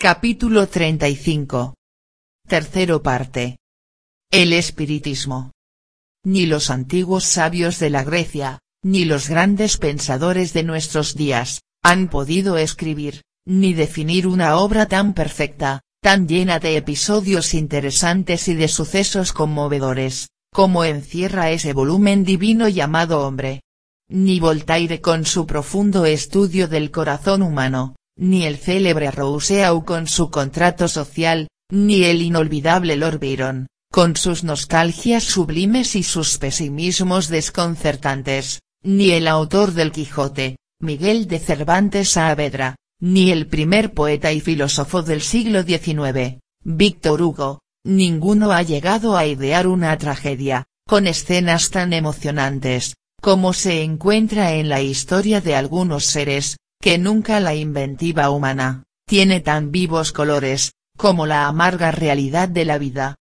Capítulo 35. Tercero parte. El espiritismo. Ni los antiguos sabios de la Grecia, ni los grandes pensadores de nuestros días, han podido escribir, ni definir una obra tan perfecta, tan llena de episodios interesantes y de sucesos conmovedores, como encierra ese volumen divino llamado hombre. Ni Voltaire con su profundo estudio del corazón humano, ni el célebre Rousseau con su contrato social, ni el inolvidable Lord Byron, con sus nostalgias sublimes y sus pesimismos desconcertantes, ni el autor del Quijote, Miguel de Cervantes Saavedra, ni el primer poeta y filósofo del siglo XIX, Víctor Hugo, ninguno ha llegado a idear una tragedia, con escenas tan emocionantes, como se encuentra en la historia de algunos seres, que nunca la inventiva humana, tiene tan vivos colores, como la amarga realidad de la vida.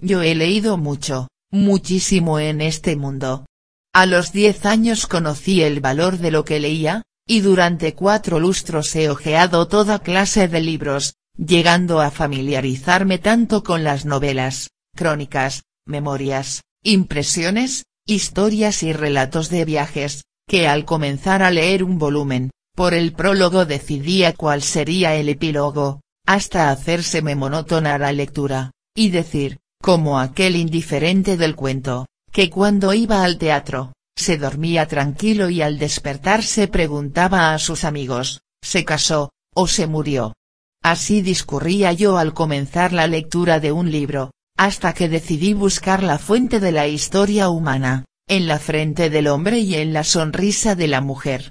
Yo he leído mucho, muchísimo en este mundo. A los diez años conocí el valor de lo que leía, y durante cuatro lustros he hojeado toda clase de libros, llegando a familiarizarme tanto con las novelas, crónicas, memorias, impresiones, historias y relatos de viajes, que al comenzar a leer un volumen, por el prólogo decidía cuál sería el epílogo, hasta hacérseme monótona la lectura, y decir, como aquel indiferente del cuento, que cuando iba al teatro, se dormía tranquilo y al despertar se preguntaba a sus amigos, ¿se casó, o se murió? Así discurría yo al comenzar la lectura de un libro, hasta que decidí buscar la fuente de la historia humana, en la frente del hombre y en la sonrisa de la mujer.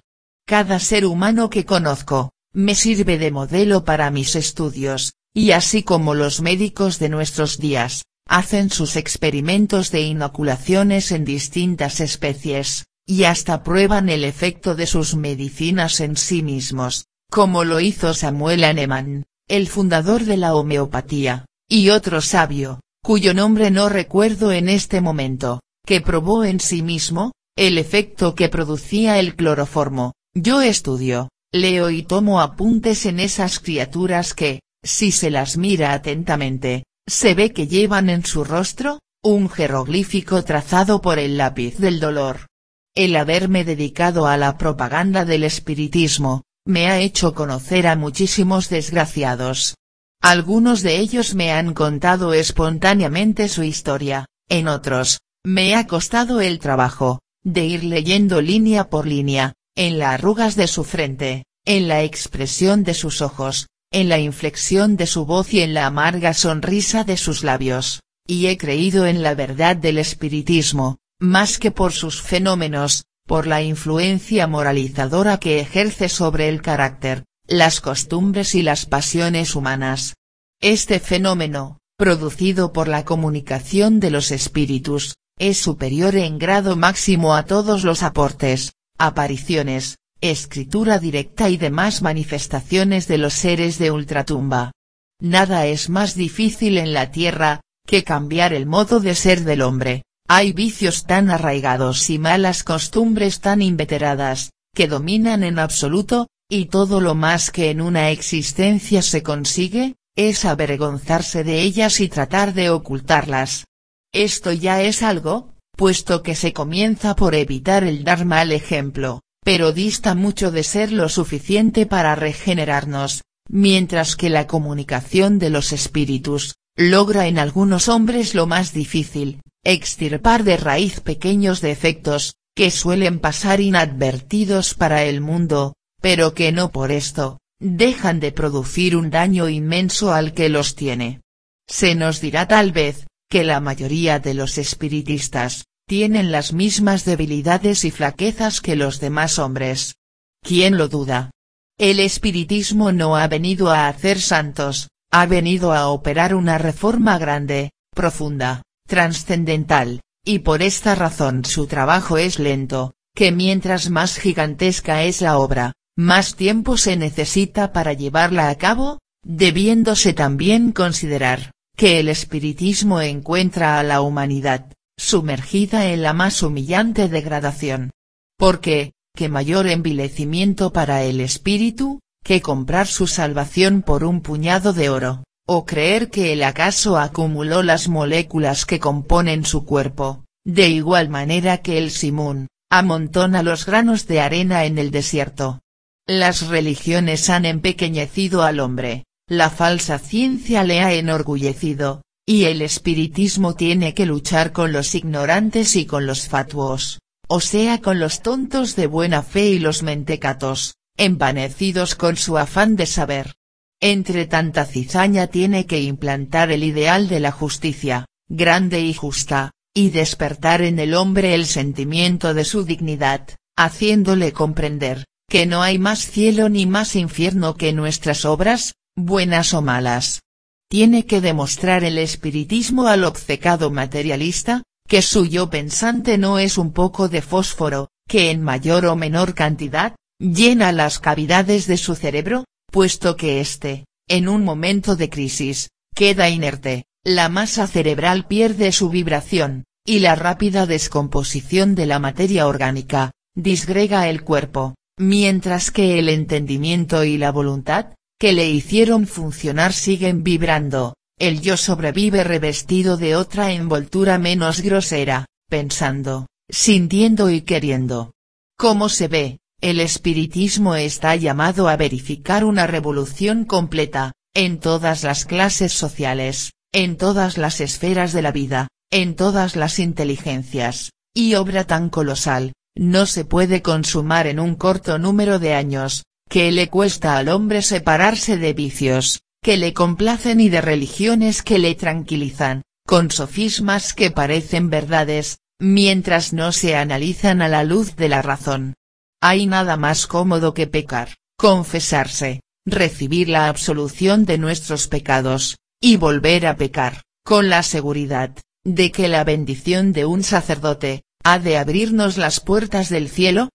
Cada ser humano que conozco, me sirve de modelo para mis estudios, y así como los médicos de nuestros días, hacen sus experimentos de inoculaciones en distintas especies, y hasta prueban el efecto de sus medicinas en sí mismos, como lo hizo Samuel Hahnemann, el fundador de la homeopatía, y otro sabio, cuyo nombre no recuerdo en este momento, que probó en sí mismo, el efecto que producía el cloroformo, yo estudio, leo y tomo apuntes en esas criaturas que, si se las mira atentamente, se ve que llevan en su rostro, un jeroglífico trazado por el lápiz del dolor. El haberme dedicado a la propaganda del espiritismo, me ha hecho conocer a muchísimos desgraciados. Algunos de ellos me han contado espontáneamente su historia, en otros, me ha costado el trabajo, de ir leyendo línea por línea, en las arrugas de su frente, en la expresión de sus ojos, en la inflexión de su voz y en la amarga sonrisa de sus labios, y he creído en la verdad del espiritismo, más que por sus fenómenos, por la influencia moralizadora que ejerce sobre el carácter, las costumbres y las pasiones humanas. Este fenómeno, producido por la comunicación de los espíritus, es superior en grado máximo a todos los aportes, apariciones, escritura directa y demás manifestaciones de los seres de ultratumba. Nada es más difícil en la tierra, que cambiar el modo de ser del hombre, hay vicios tan arraigados y malas costumbres tan inveteradas, que dominan en absoluto, y todo lo más que en una existencia se consigue, es avergonzarse de ellas y tratar de ocultarlas. Esto ya es algo, puesto que se comienza por evitar el dar mal ejemplo, pero dista mucho de ser lo suficiente para regenerarnos, mientras que la comunicación de los espíritus, logra en algunos hombres lo más difícil, extirpar de raíz pequeños defectos, que suelen pasar inadvertidos para el mundo, pero que no por esto, dejan de producir un daño inmenso al que los tiene. Se nos dirá tal vez, que la mayoría de los espiritistas, tienen las mismas debilidades y flaquezas que los demás hombres. ¿Quién lo duda? El espiritismo no ha venido a hacer santos, ha venido a operar una reforma grande, profunda, trascendental, y por esta razón su trabajo es lento, que mientras más gigantesca es la obra, más tiempo se necesita para llevarla a cabo, debiéndose también considerar, que el espiritismo encuentra a la humanidad, sumergida en la más humillante degradación. Porque, ¿qué mayor envilecimiento para el espíritu, que comprar su salvación por un puñado de oro, o creer que él acaso acumuló las moléculas que componen su cuerpo, de igual manera que el simón, amontona los granos de arena en el desierto. Las religiones han empequeñecido al hombre, la falsa ciencia le ha enorgullecido, y el espiritismo tiene que luchar con los ignorantes y con los fatuos, o sea con los tontos de buena fe y los mentecatos, envanecidos con su afán de saber. Entre tanta cizaña tiene que implantar el ideal de la justicia, grande y justa, y despertar en el hombre el sentimiento de su dignidad, haciéndole comprender, que no hay más cielo ni más infierno que nuestras obras, buenas o malas. Tiene que demostrar el espiritismo al obcecado materialista, que su yo pensante no es un poco de fósforo, que en mayor o menor cantidad, llena las cavidades de su cerebro, puesto que éste, en un momento de crisis, queda inerte, la masa cerebral pierde su vibración, y la rápida descomposición de la materia orgánica, disgrega el cuerpo, mientras que el entendimiento y la voluntad, que le hicieron funcionar siguen vibrando, el yo sobrevive revestido de otra envoltura menos grosera, pensando, sintiendo y queriendo. Como se ve, el espiritismo está llamado a verificar una revolución completa, en todas las clases sociales, en todas las esferas de la vida, en todas las inteligencias, y obra tan colosal, no se puede consumar en un corto número de años, que le cuesta al hombre separarse de vicios, que le complacen y de religiones que le tranquilizan, con sofismas que parecen verdades, mientras no se analizan a la luz de la razón. Hay nada más cómodo que pecar, confesarse, recibir la absolución de nuestros pecados, y volver a pecar, con la seguridad, de que la bendición de un sacerdote, ha de abrirnos las puertas del cielo?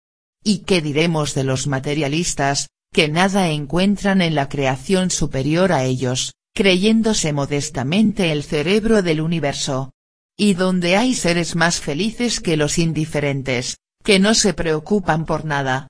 ¿Y qué diremos de los materialistas, que nada encuentran en la creación superior a ellos, creyéndose modestamente el cerebro del universo? Y donde hay seres más felices que los indiferentes, que no se preocupan por nada.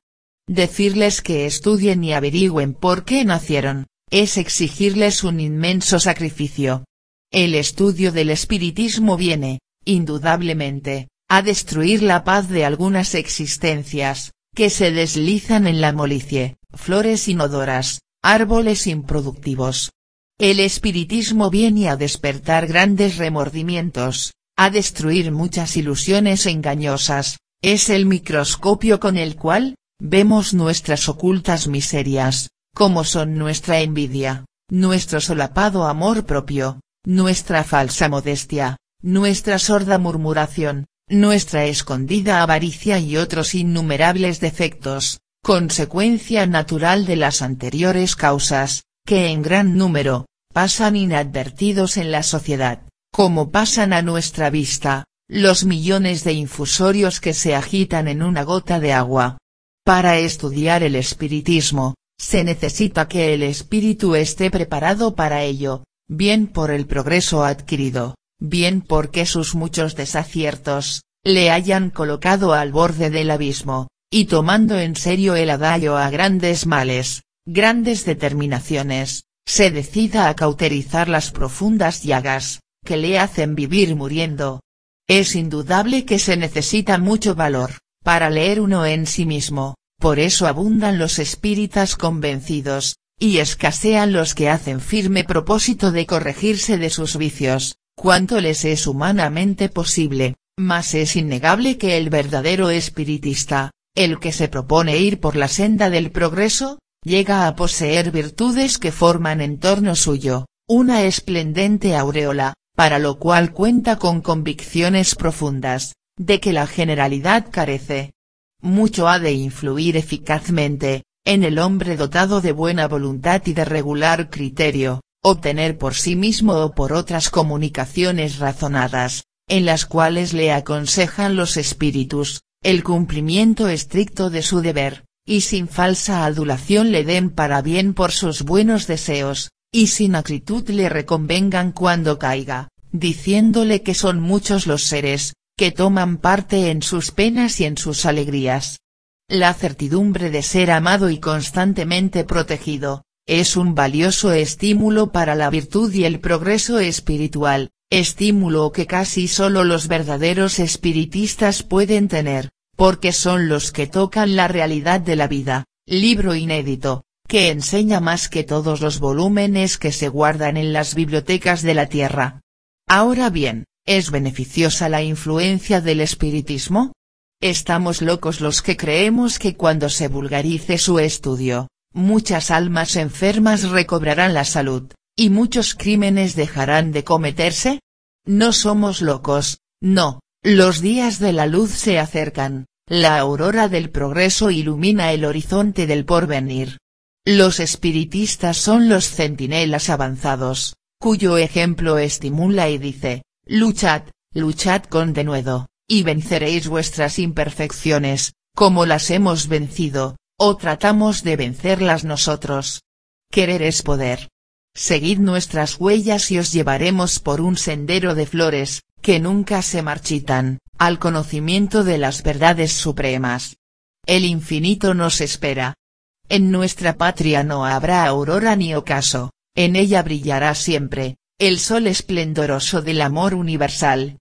Decirles que estudien y averigüen por qué nacieron, es exigirles un inmenso sacrificio. El estudio del espiritismo viene, indudablemente, a destruir la paz de algunas existencias, que se deslizan en la molicie, flores inodoras, árboles improductivos. El espiritismo viene a despertar grandes remordimientos, a destruir muchas ilusiones engañosas, es el microscopio con el cual, vemos nuestras ocultas miserias, como son nuestra envidia, nuestro solapado amor propio, nuestra falsa modestia, nuestra sorda murmuración, nuestra escondida avaricia y otros innumerables defectos, consecuencia natural de las anteriores causas, que en gran número, pasan inadvertidos en la sociedad, como pasan a nuestra vista, los millones de infusorios que se agitan en una gota de agua. Para estudiar el espiritismo, se necesita que el espíritu esté preparado para ello, bien por el progreso adquirido, bien porque sus muchos desaciertos, le hayan colocado al borde del abismo, y tomando en serio el adagio a grandes males, grandes determinaciones, se decida a cauterizar las profundas llagas, que le hacen vivir muriendo. Es indudable que se necesita mucho valor, para leer uno en sí mismo, por eso abundan los espíritas convencidos, y escasean los que hacen firme propósito de corregirse de sus vicios, cuanto les es humanamente posible, mas es innegable que el verdadero espiritista, el que se propone ir por la senda del progreso, llega a poseer virtudes que forman en torno suyo, una esplendente aureola, para lo cual cuenta con convicciones profundas, de que la generalidad carece. Mucho ha de influir eficazmente, en el hombre dotado de buena voluntad y de regular criterio, obtener por sí mismo o por otras comunicaciones razonadas, en las cuales le aconsejan los espíritus, el cumplimiento estricto de su deber, y sin falsa adulación le den para bien por sus buenos deseos, y sin acritud le reconvengan cuando caiga, diciéndole que son muchos los seres, que toman parte en sus penas y en sus alegrías. La certidumbre de ser amado y constantemente protegido, es un valioso estímulo para la virtud y el progreso espiritual, estímulo que casi solo los verdaderos espiritistas pueden tener, porque son los que tocan la realidad de la vida, libro inédito, que enseña más que todos los volúmenes que se guardan en las bibliotecas de la Tierra. Ahora bien, ¿es beneficiosa la influencia del espiritismo? Estamos locos los que creemos que cuando se vulgarice su estudio, muchas almas enfermas recobrarán la salud, y muchos crímenes dejarán de cometerse? No somos locos, no, los días de la luz se acercan, la aurora del progreso ilumina el horizonte del porvenir. Los espiritistas son los centinelas avanzados, cuyo ejemplo estimula y dice, luchad, luchad con denuedo, y venceréis vuestras imperfecciones, como las hemos vencido, o tratamos de vencerlas nosotros. Querer es poder. Seguid nuestras huellas y os llevaremos por un sendero de flores, que nunca se marchitan, al conocimiento de las verdades supremas. El infinito nos espera. En nuestra patria no habrá aurora ni ocaso, en ella brillará siempre, el sol esplendoroso del amor universal,